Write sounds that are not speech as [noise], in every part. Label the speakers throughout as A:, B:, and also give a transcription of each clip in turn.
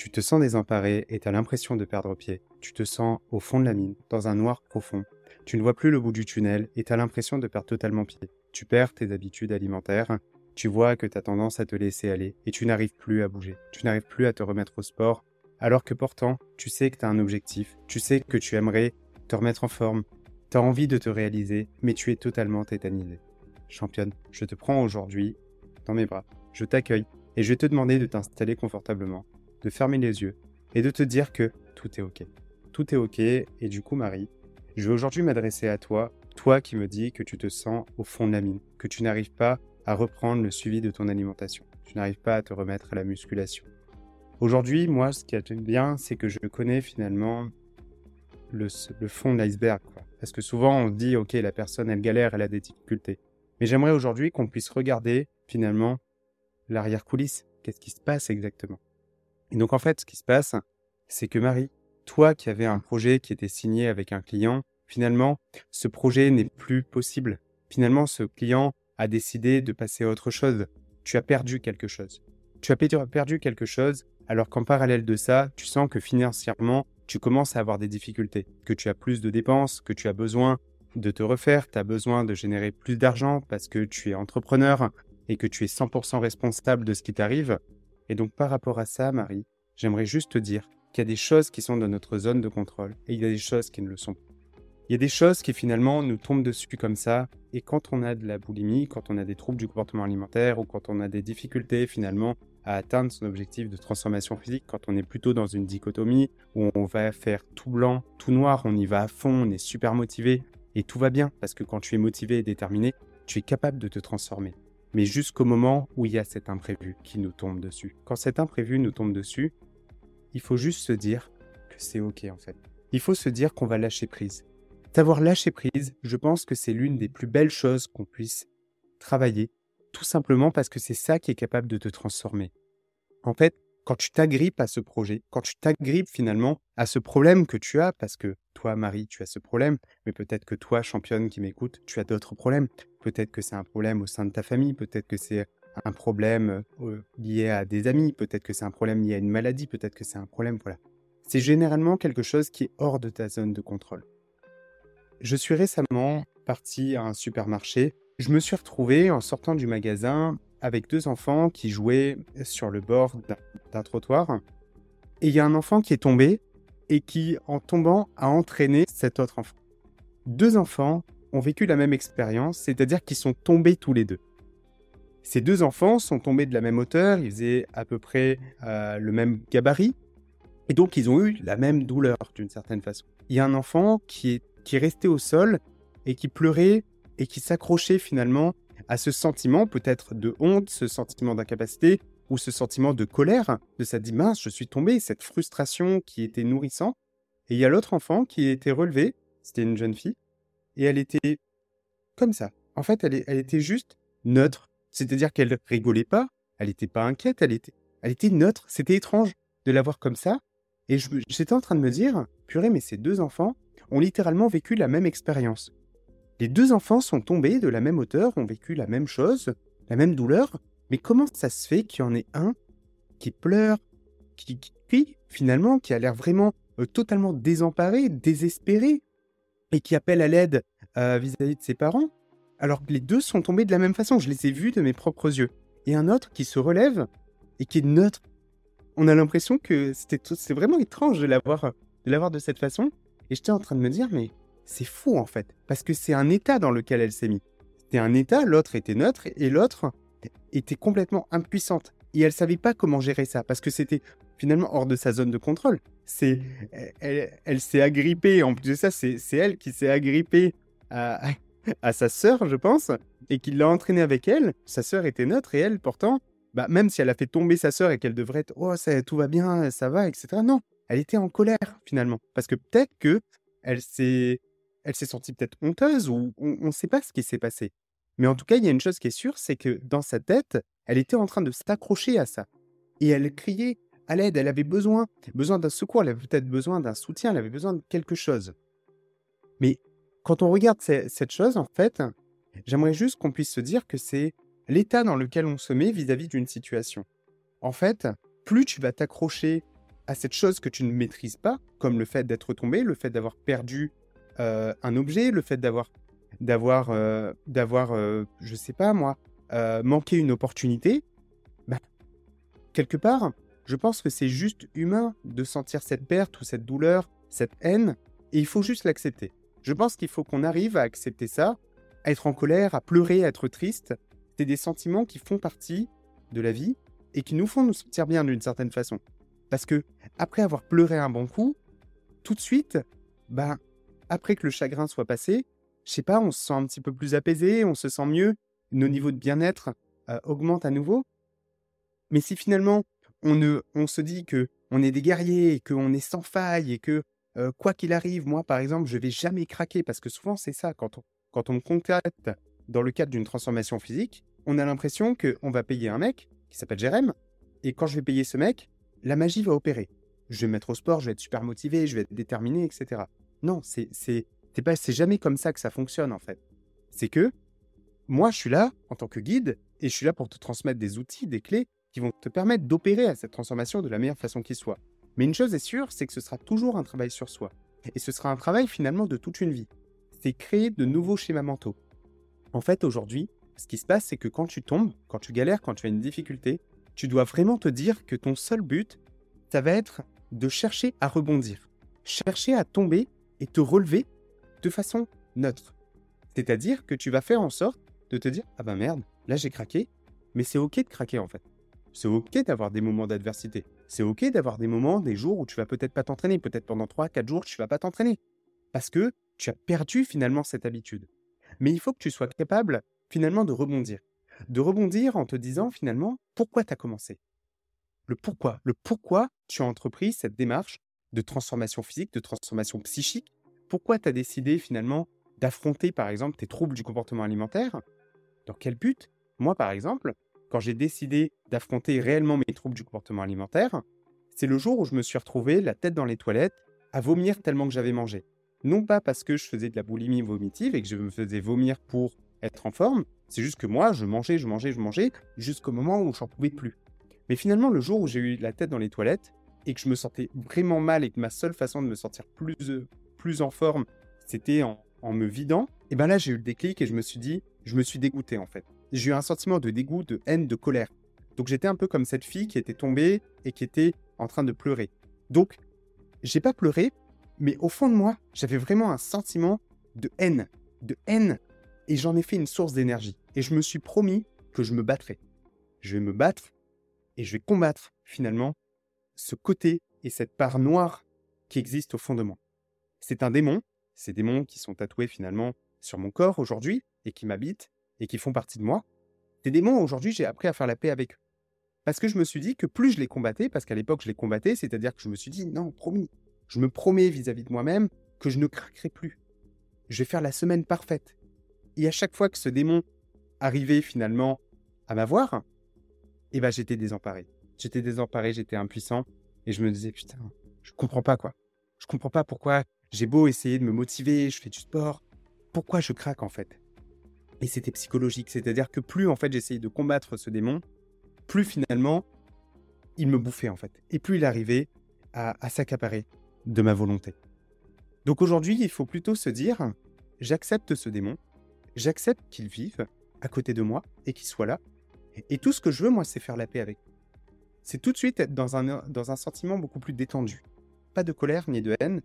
A: Tu te sens désemparé et t'as l'impression de perdre pied. Tu te sens au fond de la mine, dans un noir profond. Tu ne vois plus le bout du tunnel et t'as l'impression de perdre totalement pied. Tu perds tes habitudes alimentaires. Tu vois que t'as tendance à te laisser aller et tu n'arrives plus à bouger. Tu n'arrives plus à te remettre au sport. Alors que pourtant, tu sais que tu as un objectif. Tu sais que tu aimerais te remettre en forme. Tu as envie de te réaliser, mais tu es totalement tétanisé. Championne, je te prends aujourd'hui dans mes bras. Je t'accueille et je vais te demander de t'installer confortablement de fermer les yeux et de te dire que tout est OK. Tout est OK et du coup Marie, je vais aujourd'hui m'adresser à toi, toi qui me dis que tu te sens au fond de la mine, que tu n'arrives pas à reprendre le suivi de ton alimentation, tu n'arrives pas à te remettre à la musculation. Aujourd'hui, moi, ce qui est bien, c'est que je connais finalement le, fond de l'iceberg. Parce que souvent, on dit, OK, la personne, elle galère, elle a des difficultés. Mais j'aimerais aujourd'hui qu'on puisse regarder finalement l'arrière-coulisse. Qu'est-ce qui se passe exactement? Et donc en fait, ce qui se passe, c'est que Marie, toi qui avais un projet qui était signé avec un client, finalement, ce projet n'est plus possible. Finalement, ce client a décidé de passer à autre chose. Tu as perdu quelque chose. Tu as perdu quelque chose alors qu'en parallèle de ça, tu sens que financièrement, tu commences à avoir des difficultés, que tu as plus de dépenses, que tu as besoin de te refaire, tu as besoin de générer plus d'argent parce que tu es entrepreneur et que tu es 100% responsable de ce qui t'arrive. Et donc par rapport à ça, Marie, j'aimerais juste te dire qu'il y a des choses qui sont dans notre zone de contrôle et il y a des choses qui ne le sont pas. Il y a des choses qui finalement nous tombent dessus comme ça, et quand on a de la boulimie, quand on a des troubles du comportement alimentaire, ou quand on a des difficultés finalement à atteindre son objectif de transformation physique, quand on est plutôt dans une dichotomie où on va faire tout blanc, tout noir, on y va à fond, on est super motivé, et tout va bien, parce que quand tu es motivé et déterminé, tu es capable de te transformer mais jusqu'au moment où il y a cet imprévu qui nous tombe dessus. Quand cet imprévu nous tombe dessus, il faut juste se dire que c'est OK en fait. Il faut se dire qu'on va lâcher prise. Savoir lâcher prise, je pense que c'est l'une des plus belles choses qu'on puisse travailler, tout simplement parce que c'est ça qui est capable de te transformer. En fait, quand tu t'agrippes à ce projet, quand tu t'agrippes finalement à ce problème que tu as, parce que toi, Marie, tu as ce problème, mais peut-être que toi, championne qui m'écoute, tu as d'autres problèmes. Peut-être que c'est un problème au sein de ta famille, peut-être que c'est un problème euh, lié à des amis, peut-être que c'est un problème lié à une maladie, peut-être que c'est un problème, voilà. C'est généralement quelque chose qui est hors de ta zone de contrôle. Je suis récemment parti à un supermarché. Je me suis retrouvé en sortant du magasin avec deux enfants qui jouaient sur le bord d'un trottoir. Et il y a un enfant qui est tombé et qui, en tombant, a entraîné cet autre enfant. Deux enfants ont vécu la même expérience, c'est-à-dire qu'ils sont tombés tous les deux. Ces deux enfants sont tombés de la même hauteur, ils faisaient à peu près euh, le même gabarit, et donc ils ont eu la même douleur d'une certaine façon. Il y a un enfant qui est, qui est resté au sol et qui pleurait et qui s'accrochait finalement à ce sentiment peut-être de honte, ce sentiment d'incapacité ou ce sentiment de colère, de cette dit mince, je suis tombé, cette frustration qui était nourrissant. Et il y a l'autre enfant qui était relevé, c'était une jeune fille, et elle était comme ça. En fait, elle, elle était juste neutre. C'est-à-dire qu'elle rigolait pas, elle n'était pas inquiète, elle était, elle était neutre. C'était étrange de la voir comme ça. Et j'étais en train de me dire, purée, mais ces deux enfants ont littéralement vécu la même expérience. Les deux enfants sont tombés de la même hauteur, ont vécu la même chose, la même douleur, mais comment ça se fait qu'il y en ait un qui pleure, qui, qui finalement, qui a l'air vraiment euh, totalement désemparé, désespéré, et qui appelle à l'aide euh, vis-à-vis de ses parents, alors que les deux sont tombés de la même façon, je les ai vus de mes propres yeux. Et un autre qui se relève et qui est neutre. On a l'impression que c'est vraiment étrange de l'avoir de l'avoir de cette façon. Et j'étais en train de me dire, mais c'est fou en fait, parce que c'est un état dans lequel elle s'est mise. C'était un état, l'autre était neutre et l'autre était complètement impuissante. Et elle savait pas comment gérer ça, parce que c'était finalement hors de sa zone de contrôle. C'est, elle, s'est agrippée, en plus de ça, c'est, elle qui s'est agrippée à, [laughs] à sa sœur, je pense, et qui l'a entraînée avec elle. Sa sœur était neutre et elle, pourtant, bah, même si elle a fait tomber sa sœur et qu'elle devrait être, oh, ça, tout va bien, ça va, etc. Non, elle était en colère finalement, parce que peut-être que elle s'est elle s'est sentie peut-être honteuse ou on ne sait pas ce qui s'est passé. Mais en tout cas, il y a une chose qui est sûre, c'est que dans sa tête, elle était en train de s'accrocher à ça. Et elle criait à l'aide, elle avait besoin, besoin d'un secours, elle avait peut-être besoin d'un soutien, elle avait besoin de quelque chose. Mais quand on regarde cette chose, en fait, j'aimerais juste qu'on puisse se dire que c'est l'état dans lequel on se met vis-à-vis d'une situation. En fait, plus tu vas t'accrocher à cette chose que tu ne maîtrises pas, comme le fait d'être tombé, le fait d'avoir perdu euh, un objet, le fait d'avoir, d'avoir, euh, d'avoir, euh, je sais pas moi, manqué une opportunité, bah, quelque part, je pense que c'est juste humain de sentir cette perte ou cette douleur, cette haine, et il faut juste l'accepter. Je pense qu'il faut qu'on arrive à accepter ça, à être en colère, à pleurer, à être triste. C'est des sentiments qui font partie de la vie et qui nous font nous sentir bien d'une certaine façon. Parce que après avoir pleuré un bon coup, tout de suite, bah, après que le chagrin soit passé, je sais pas, on se sent un petit peu plus apaisé, on se sent mieux, nos niveaux de bien-être euh, augmentent à nouveau. Mais si finalement on, ne, on se dit que on est des guerriers, et qu'on est sans faille et que euh, quoi qu'il arrive, moi par exemple, je vais jamais craquer parce que souvent c'est ça quand on, quand on me contacte dans le cadre d'une transformation physique, on a l'impression qu'on va payer un mec qui s'appelle Jérém et quand je vais payer ce mec, la magie va opérer. Je vais me mettre au sport, je vais être super motivé, je vais être déterminé, etc. Non, c'est c'est c'est jamais comme ça que ça fonctionne en fait. C'est que moi je suis là en tant que guide et je suis là pour te transmettre des outils, des clés qui vont te permettre d'opérer à cette transformation de la meilleure façon qui soit. Mais une chose est sûre, c'est que ce sera toujours un travail sur soi. Et ce sera un travail finalement de toute une vie. C'est créer de nouveaux schémas mentaux. En fait, aujourd'hui, ce qui se passe, c'est que quand tu tombes, quand tu galères, quand tu as une difficulté, tu dois vraiment te dire que ton seul but, ça va être de chercher à rebondir. Chercher à tomber et te relever de façon neutre. C'est-à-dire que tu vas faire en sorte de te dire Ah ben merde, là j'ai craqué, mais c'est ok de craquer en fait. C'est ok d'avoir des moments d'adversité. C'est ok d'avoir des moments, des jours où tu vas peut-être pas t'entraîner. Peut-être pendant 3-4 jours, tu vas pas t'entraîner. Parce que tu as perdu finalement cette habitude. Mais il faut que tu sois capable finalement de rebondir de rebondir en te disant finalement pourquoi tu as commencé? Le pourquoi? Le pourquoi tu as entrepris cette démarche de transformation physique, de transformation psychique. Pourquoi tu as décidé finalement d'affronter par exemple tes troubles du comportement alimentaire? Dans quel but? Moi par exemple, quand j'ai décidé d'affronter réellement mes troubles du comportement alimentaire, c'est le jour où je me suis retrouvé la tête dans les toilettes à vomir tellement que j'avais mangé. Non pas parce que je faisais de la boulimie vomitive et que je me faisais vomir pour être en forme, c'est juste que moi, je mangeais, je mangeais, je mangeais, jusqu'au moment où j'en pouvais plus. Mais finalement, le jour où j'ai eu la tête dans les toilettes et que je me sentais vraiment mal et que ma seule façon de me sentir plus, euh, plus en forme, c'était en, me vidant, et ben là, j'ai eu le déclic et je me suis dit, je me suis dégoûté en fait. J'ai eu un sentiment de dégoût, de haine, de colère. Donc j'étais un peu comme cette fille qui était tombée et qui était en train de pleurer. Donc, j'ai pas pleuré, mais au fond de moi, j'avais vraiment un sentiment de haine, de haine et j'en ai fait une source d'énergie. Et je me suis promis que je me battrais. Je vais me battre et je vais combattre finalement ce côté et cette part noire qui existe au fond de moi. C'est un démon, ces démons qui sont tatoués finalement sur mon corps aujourd'hui et qui m'habitent et qui font partie de moi. Ces démons, aujourd'hui, j'ai appris à faire la paix avec eux. Parce que je me suis dit que plus je les combattais, parce qu'à l'époque je les combattais, c'est-à-dire que je me suis dit, non, promis, je me promets vis-à-vis -vis de moi-même que je ne craquerai plus. Je vais faire la semaine parfaite. Et à chaque fois que ce démon arrivait finalement à m'avoir, eh ben j'étais désemparé. J'étais désemparé, j'étais impuissant. Et je me disais, putain, je comprends pas quoi. Je comprends pas pourquoi j'ai beau essayer de me motiver, je fais du sport. Pourquoi je craque en fait? Et c'était psychologique. C'est-à-dire que plus en fait j'essayais de combattre ce démon, plus finalement il me bouffait en fait. Et plus il arrivait à s'accaparer de ma volonté. Donc aujourd'hui, il faut plutôt se dire, j'accepte ce démon, J'accepte qu'il vive à côté de moi et qu'il soit là. Et, tout ce que je veux, moi, c'est faire la paix avec. C'est tout de suite être dans un, dans un sentiment beaucoup plus détendu. Pas de colère ni de haine,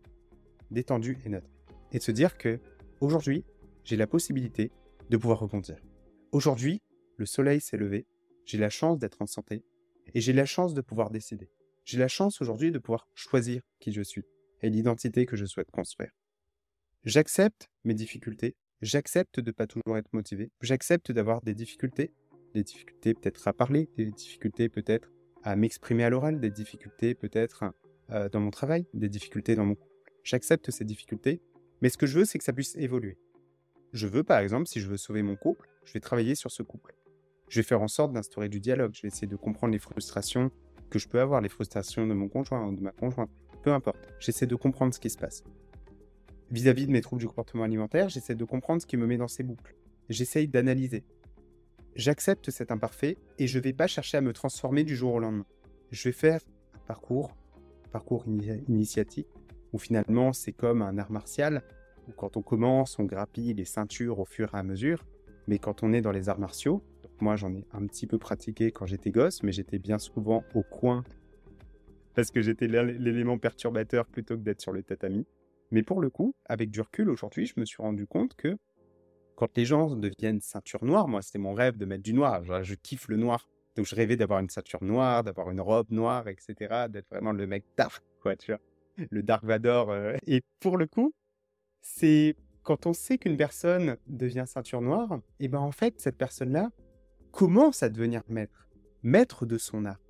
A: détendu et neutre. Et de se dire que aujourd'hui, j'ai la possibilité de pouvoir rebondir. Aujourd'hui, le soleil s'est levé, j'ai la chance d'être en santé et j'ai la chance de pouvoir décider. J'ai la chance aujourd'hui de pouvoir choisir qui je suis et l'identité que je souhaite construire. J'accepte mes difficultés, j'accepte de pas toujours être motivé, j'accepte d'avoir des difficultés, des difficultés peut-être à parler, des difficultés peut-être à m'exprimer à l'oral, des difficultés peut-être euh, dans mon travail, des difficultés dans mon J'accepte ces difficultés, mais ce que je veux, c'est que ça puisse évoluer. Je veux, par exemple, si je veux sauver mon couple, je vais travailler sur ce couple. Je vais faire en sorte d'instaurer du dialogue. Je vais essayer de comprendre les frustrations que je peux avoir, les frustrations de mon conjoint ou de ma conjointe. Peu importe. J'essaie de comprendre ce qui se passe vis-à-vis de mes troubles du comportement alimentaire, j'essaie de comprendre ce qui me met dans ces boucles. J'essaye d'analyser. J'accepte cet imparfait et je ne vais pas chercher à me transformer du jour au lendemain. Je vais faire un parcours parcours initiatique où finalement c'est comme un art martial où quand on commence, on grappille les ceintures au fur et à mesure. Mais quand on est dans les arts martiaux, moi j'en ai un petit peu pratiqué quand j'étais gosse, mais j'étais bien souvent au coin parce que j'étais l'élément perturbateur plutôt que d'être sur le tatami. Mais pour le coup, avec du recul aujourd'hui, je me suis rendu compte que quand les gens deviennent ceinture noire, moi c'était mon rêve de mettre du noir, je kiffe le noir. Donc je rêvais d'avoir une ceinture noire, d'avoir une robe noire, etc., d'être vraiment le mec dark, quoi, tu vois, le Dark Vador. Euh. [laughs] Et pour le coup, c'est quand on sait qu'une personne devient ceinture noire, et ben en fait cette personne-là commence à devenir maître, maître de son art.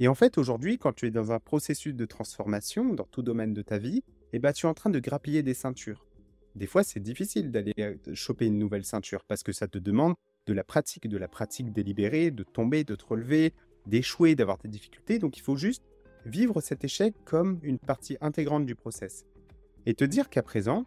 A: Et en fait aujourd'hui, quand tu es dans un processus de transformation dans tout domaine de ta vie, et ben tu es en train de grappiller des ceintures. Des fois, c'est difficile d'aller euh, choper une nouvelle ceinture parce que ça te demande de la pratique, de la pratique délibérée, de tomber, de te relever, d'échouer, d'avoir des difficultés. Donc il faut juste vivre cet échec comme une partie intégrante du process. Et te dire qu'à présent,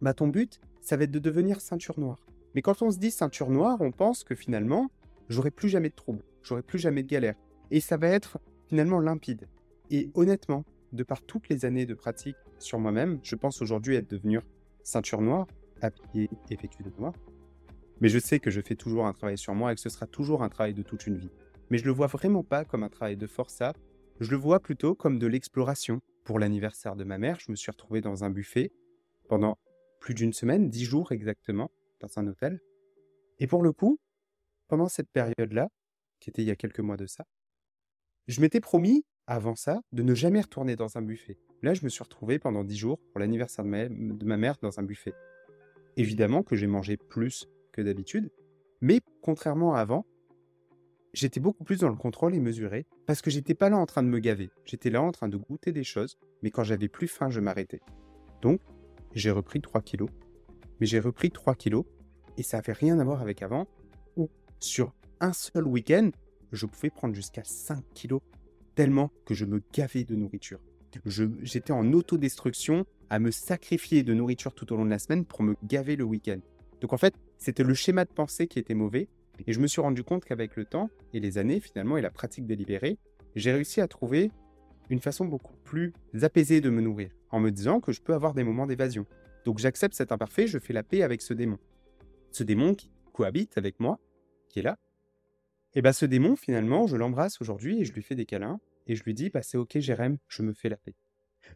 A: bah ton but, ça va être de devenir ceinture noire. Mais quand on se dit ceinture noire, on pense que finalement, j'aurai plus jamais de troubles, j'aurai plus jamais de galères. Et ça va être finalement limpide. Et honnêtement, de par toutes les années de pratique sur moi-même, je pense aujourd'hui être devenu ceinture noire, appliquée et de noir. Mais je sais que je fais toujours un travail sur moi et que ce sera toujours un travail de toute une vie. Mais je le vois vraiment pas comme un travail de forçat, je le vois plutôt comme de l'exploration. Pour l'anniversaire de ma mère, je me suis retrouvé dans un buffet pendant plus d'une semaine, dix jours exactement, dans un hôtel. Et pour le coup, pendant cette période-là, qui était il y a quelques mois de ça, je m'étais promis, avant ça, de ne jamais retourner dans un buffet. Là, je me suis retrouvé pendant dix jours pour l'anniversaire de ma, mère dans un buffet. Évidemment que j'ai mangé plus que d'habitude, mais contrairement à avant, j'étais beaucoup plus dans le contrôle et mesuré, parce que j'étais pas là en train de me gaver, j'étais là en train de goûter des choses, mais quand j'avais plus faim, je m'arrêtais. Donc, j'ai repris 3 kilos. Mais j'ai repris 3 kilos et ça n'avait rien à voir avec avant où sur un seul week-end, je pouvais prendre jusqu'à 5 kilos tellement que je me gavais de nourriture. J'étais en autodestruction à me sacrifier de nourriture tout au long de la semaine pour me gaver le week-end. Donc en fait, c'était le schéma de pensée qui était mauvais et je me suis rendu compte qu'avec le temps et les années finalement et la pratique délibérée, j'ai réussi à trouver une façon beaucoup plus apaisée de me nourrir, en me disant que je peux avoir des moments d'évasion. Donc j'accepte cet imparfait, je fais la paix avec ce démon. Ce démon qui cohabite avec moi, qui est là. Et bien ce démon, finalement, je l'embrasse aujourd'hui et je lui fais des câlins, et je lui dis, bah c'est ok Jérém, je me fais la paix.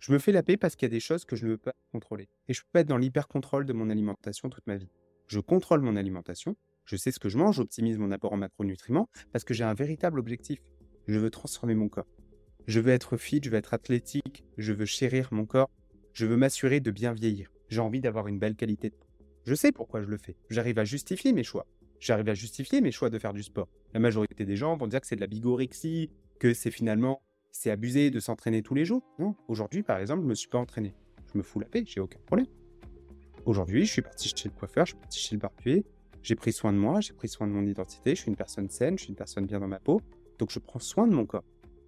A: Je me fais la paix parce qu'il y a des choses que je ne veux pas contrôler. Et je peux pas être dans l'hyper-contrôle de mon alimentation toute ma vie. Je contrôle mon alimentation, je sais ce que je mange, j'optimise mon apport en macronutriments, parce que j'ai un véritable objectif. Je veux transformer mon corps. Je veux être fit, je veux être athlétique, je veux chérir mon corps, je veux m'assurer de bien vieillir. J'ai envie d'avoir une belle qualité de Je sais pourquoi je le fais. J'arrive à justifier mes choix. J'arrive à justifier mes choix de faire du sport. La majorité des gens vont dire que c'est de la bigorexie, que c'est finalement c'est abusé de s'entraîner tous les jours. Non, aujourd'hui par exemple, je me suis pas entraîné. Je me fous la paix, j'ai aucun problème. Aujourd'hui, je suis parti chez le coiffeur, je suis parti chez le barbier, j'ai pris soin de moi, j'ai pris soin de mon identité, je suis une personne saine, je suis une personne bien dans ma peau, donc je prends soin de mon corps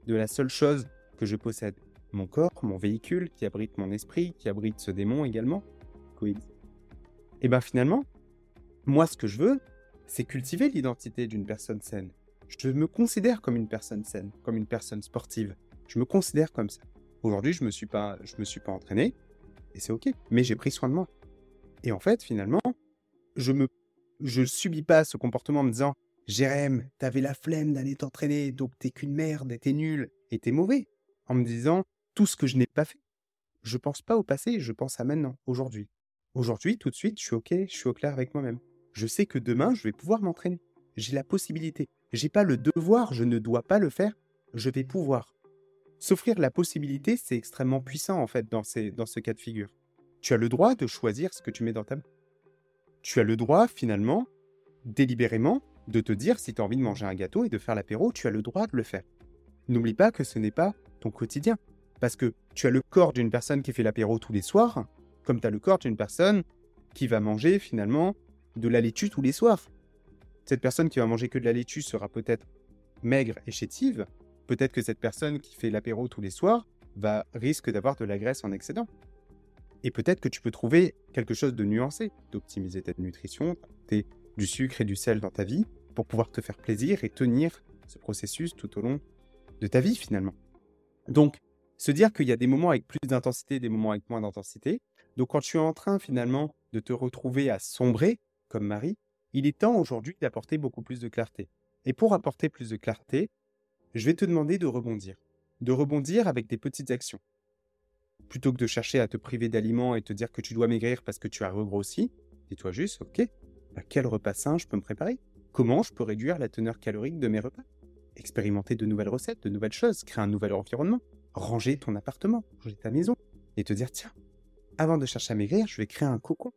A: de la seule chose que je possède. Mon corps, mon véhicule, qui abrite mon esprit, qui abrite ce démon également. Et bien finalement, moi ce que je veux, c'est cultiver l'identité d'une personne saine. Je me considère comme une personne saine, comme une personne sportive. Je me considère comme ça. Aujourd'hui, je me me suis pas entraîné, et c'est ok. Mais j'ai pris soin de moi. Et en fait, finalement, je me, je subis pas ce comportement en me disant, Jérém, t'avais la flemme d'aller t'entraîner, donc t'es qu'une merde t'es nul et t'es mauvais. En me disant tout ce que je n'ai pas fait. Je pense pas au passé, je pense à maintenant, aujourd'hui. Aujourd'hui, tout de suite, je suis ok, je suis au clair avec moi-même. Je sais que demain, je vais pouvoir m'entraîner. J'ai la possibilité. J'ai pas le devoir, je ne dois pas le faire. Je vais pouvoir. S'offrir la possibilité, c'est extrêmement puissant en fait dans, dans ce cas de figure. Tu as le droit de choisir ce que tu mets dans ta main. Tu as le droit finalement, délibérément, de te dire si tu as envie de manger un gâteau et de faire l'apéro, tu as le droit de le faire. N'oublie pas que ce n'est pas ton quotidien. Parce que tu as le corps d'une personne qui fait l'apéro tous les soirs, comme tu as le corps d'une personne qui va manger finalement de la laitue tous les soirs. Cette personne qui va manger que de la laitue sera peut-être maigre et chétive. Peut-être que cette personne qui fait l'apéro tous les soirs va risque d'avoir de la graisse en excédent. Et peut-être que tu peux trouver quelque chose de nuancé, d'optimiser ta nutrition, tes du sucre et du sel dans ta vie pour pouvoir te faire plaisir et tenir ce processus tout au long de ta vie finalement. Donc, Se dire qu'il y a des moments avec plus d'intensité, des moments avec moins d'intensité. Donc quand tu es en train finalement de te retrouver à sombrer, comme Marie, il est temps aujourd'hui d'apporter beaucoup plus de clarté. Et pour apporter plus de clarté, je vais te demander de rebondir. De rebondir avec des petites actions. Plutôt que de chercher à te priver d'aliments et te dire que tu dois maigrir parce que tu as regrossi, dis-toi juste, ok, bah, quel repas sain je peux me préparer? Comment je peux réduire la teneur calorique de mes repas? Expérimenter de nouvelles recettes, de nouvelles choses, créer un nouvel environnement, ranger ton appartement, ranger ta maison, et te dire, tiens, avant de chercher à maigrir, je vais créer un cocon.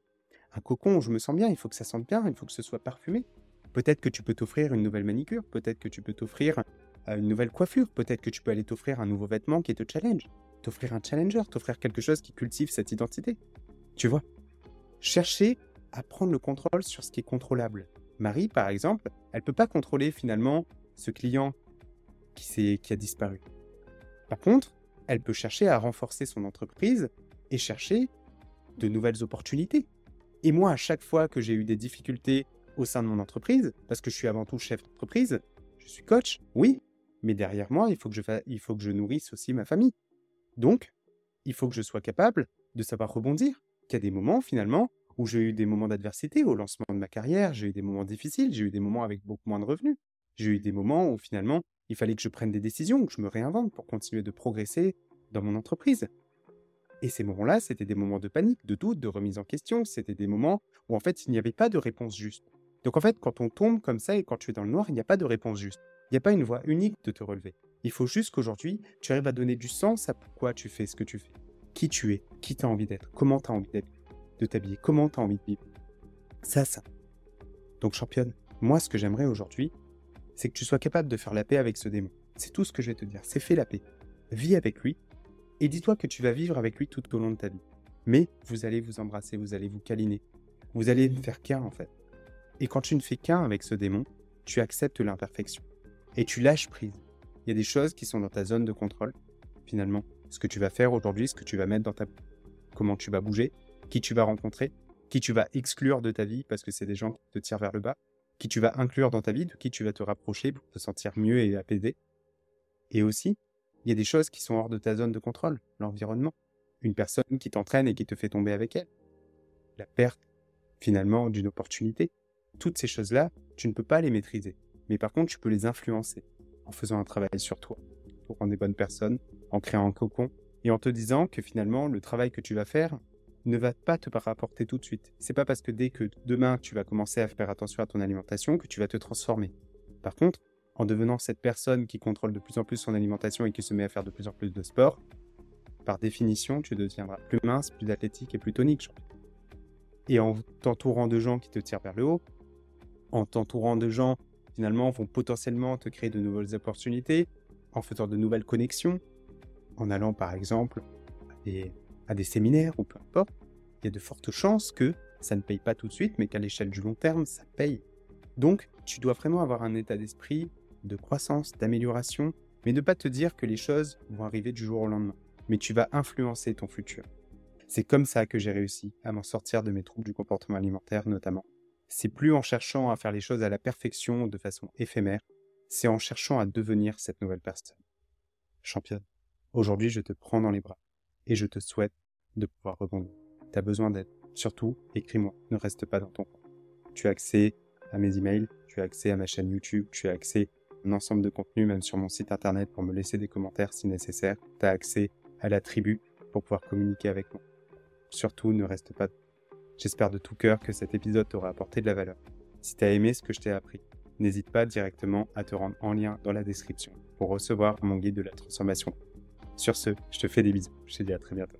A: Un cocon où je me sens bien, il faut que ça sente bien, il faut que ce soit parfumé. Peut-être que tu peux t'offrir une nouvelle manicure, peut-être que tu peux t'offrir euh, une nouvelle coiffure, peut-être que tu peux aller t'offrir un nouveau vêtement qui te challenge, t'offrir un challenger, t'offrir quelque chose qui cultive cette identité. Tu vois Chercher à prendre le contrôle sur ce qui est contrôlable. Marie, par exemple, elle ne peut pas contrôler finalement ce client qui, qui a disparu. Par contre, elle peut chercher à renforcer son entreprise et chercher de nouvelles opportunités. Et moi, à chaque fois que j'ai eu des difficultés au sein de mon entreprise, parce que je suis avant tout chef d'entreprise, je suis coach, oui, mais derrière moi, il faut, que je il faut que je nourrisse aussi ma famille. Donc, il faut que je sois capable de savoir rebondir. Qu'il y a des moments, finalement, où j'ai eu des moments d'adversité au lancement de ma carrière, j'ai eu des moments difficiles, j'ai eu des moments avec beaucoup moins de revenus. J'ai eu des moments où, finalement, il fallait que je prenne des décisions, que je me réinvente pour continuer de progresser dans mon entreprise. Et ces moments-là, c'était des moments de panique, de doute, de remise en question. C'était des moments où, en fait, il n'y avait pas de réponse juste. Donc, en fait, quand on tombe comme ça et quand tu es dans le noir, il n'y a pas de réponse juste. Il n'y a pas une voie unique de te relever. Il faut juste qu'aujourd'hui, tu arrives à donner du sens à pourquoi tu fais ce que tu fais. Qui tu es, qui tu as envie d'être, comment tu as envie de t'habiller, comment tu as envie de vivre. Ça, ça. Donc, championne, moi, ce que j'aimerais aujourd'hui, c'est que tu sois capable de faire la paix avec ce démon. C'est tout ce que je vais te dire. C'est fais la paix. Vis avec lui et dis-toi que tu vas vivre avec lui tout au long de ta vie. Mais vous allez vous embrasser, vous allez vous câliner. Vous allez ne faire qu'un en fait. Et quand tu ne fais qu'un avec ce démon, tu acceptes l'imperfection. Et tu lâches prise. Il y a des choses qui sont dans ta zone de contrôle, finalement. Ce que tu vas faire aujourd'hui, ce que tu vas mettre dans ta... Comment tu vas bouger, qui tu vas rencontrer, qui tu vas exclure de ta vie parce que c'est des gens qui te tirent vers le bas, qui tu vas inclure dans ta vie, de qui tu vas te rapprocher pour te sentir mieux et apaisé. Et aussi, il y a des choses qui sont hors de ta zone de contrôle, l'environnement. Une personne qui t'entraîne et qui te fait tomber avec elle. La perte, finalement, d'une opportunité. Toutes ces choses-là, tu ne peux pas les maîtriser. Mais par contre, tu peux les influencer en faisant un travail sur toi, pour rendre des bonnes personnes, en créant un cocon et en te disant que finalement, le travail que tu vas faire ne va pas te rapporter tout de suite. C'est pas parce que dès que demain tu vas commencer à faire attention à ton alimentation que tu vas te transformer. Par contre, en devenant cette personne qui contrôle de plus en plus son alimentation et qui se met à faire de plus en plus de sport, par définition, tu deviendras plus mince, plus athlétique et plus tonique. Et en t'entourant de gens qui te tirent vers le haut, en t'entourant de gens finalement vont potentiellement te créer de nouvelles opportunités, en faisant de nouvelles connexions, en allant par exemple à des, séminaires ou peu importe, il y a de fortes chances que ça ne paye pas tout de suite, mais qu'à l'échelle du long terme, ça paye. Donc, tu dois vraiment avoir un état d'esprit de croissance, d'amélioration, mais ne pas te dire que les choses vont arriver du jour au lendemain. Mais tu vas influencer ton futur. C'est comme ça que j'ai réussi à m'en sortir de mes troubles du comportement alimentaire notamment. C'est plus en cherchant à faire les choses à la perfection de façon éphémère, c'est en cherchant à devenir cette nouvelle personne. Championne, aujourd'hui je te prends dans les bras et je te souhaite de pouvoir rebondir. Tu as besoin d'aide. Surtout, écris-moi, ne reste pas dans ton coin. Tu as accès à mes emails, tu as accès à ma chaîne YouTube, tu as accès à un ensemble de contenus, même sur mon site internet pour me laisser des commentaires si nécessaire. Tu as accès à la tribu pour pouvoir communiquer avec moi. Surtout, ne reste pas. J'espère de tout cœur que cet épisode t'aura apporté de la valeur. Si tu as aimé ce que je t'ai appris, n'hésite pas directement à te rendre en lien dans la description pour recevoir mon guide de la transformation. Sur ce, je te fais des bisous. Je te dis à très bientôt.